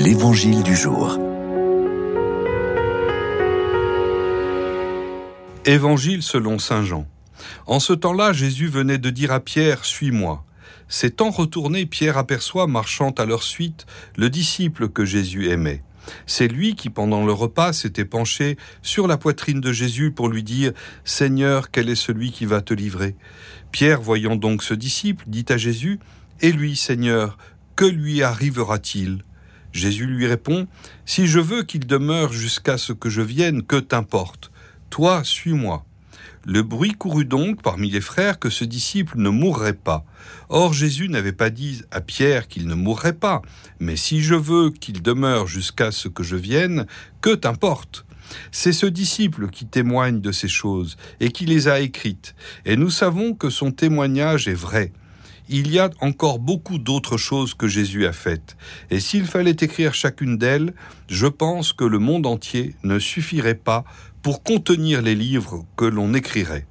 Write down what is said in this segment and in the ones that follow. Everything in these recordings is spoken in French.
L'Évangile du jour. Évangile selon Saint Jean. En ce temps-là, Jésus venait de dire à Pierre, Suis-moi. S'étant retourné, Pierre aperçoit, marchant à leur suite, le disciple que Jésus aimait. C'est lui qui, pendant le repas, s'était penché sur la poitrine de Jésus pour lui dire Seigneur, quel est celui qui va te livrer? Pierre, voyant donc ce disciple, dit à Jésus Et lui, Seigneur, que lui arrivera-t-il? Jésus lui répond Si je veux qu'il demeure jusqu'à ce que je vienne, que t'importe Toi, suis-moi. Le bruit courut donc parmi les frères que ce disciple ne mourrait pas. Or Jésus n'avait pas dit à Pierre qu'il ne mourrait pas, mais si je veux qu'il demeure jusqu'à ce que je vienne, que t'importe c'est ce disciple qui témoigne de ces choses et qui les a écrites, et nous savons que son témoignage est vrai. Il y a encore beaucoup d'autres choses que Jésus a faites, et s'il fallait écrire chacune d'elles, je pense que le monde entier ne suffirait pas pour contenir les livres que l'on écrirait.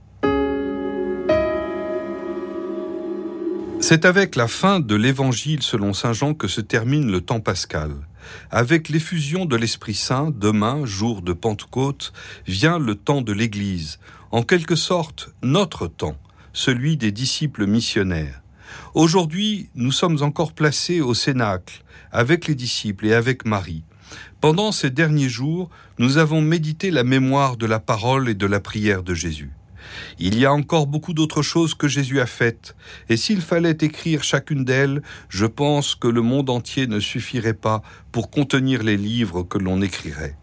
C'est avec la fin de l'Évangile selon Saint Jean que se termine le temps pascal. Avec l'effusion de l'Esprit Saint, demain, jour de Pentecôte, vient le temps de l'Église, en quelque sorte notre temps, celui des disciples missionnaires. Aujourd'hui, nous sommes encore placés au Cénacle, avec les disciples et avec Marie. Pendant ces derniers jours, nous avons médité la mémoire de la parole et de la prière de Jésus. Il y a encore beaucoup d'autres choses que Jésus a faites, et s'il fallait écrire chacune d'elles, je pense que le monde entier ne suffirait pas pour contenir les livres que l'on écrirait.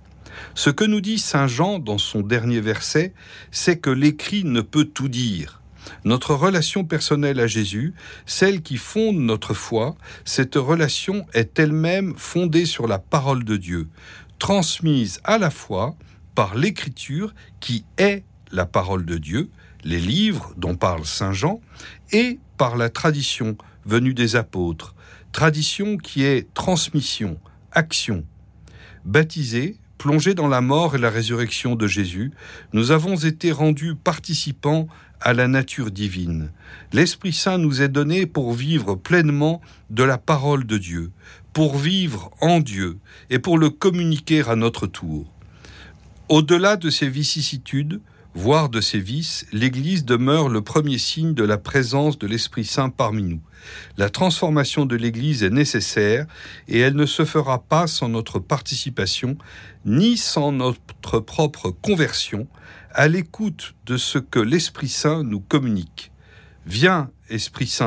Ce que nous dit Saint Jean dans son dernier verset, c'est que l'écrit ne peut tout dire. Notre relation personnelle à Jésus, celle qui fonde notre foi, cette relation est elle-même fondée sur la parole de Dieu, transmise à la fois par l'écriture qui est la parole de Dieu, les livres dont parle Saint Jean, et par la tradition venue des apôtres, tradition qui est transmission, action. Baptisés, plongés dans la mort et la résurrection de Jésus, nous avons été rendus participants à la nature divine. L'Esprit Saint nous est donné pour vivre pleinement de la parole de Dieu, pour vivre en Dieu et pour le communiquer à notre tour. Au-delà de ces vicissitudes, voire de ses vices, l'Église demeure le premier signe de la présence de l'Esprit Saint parmi nous. La transformation de l'Église est nécessaire et elle ne se fera pas sans notre participation, ni sans notre propre conversion, à l'écoute de ce que l'Esprit Saint nous communique. Viens, Esprit Saint,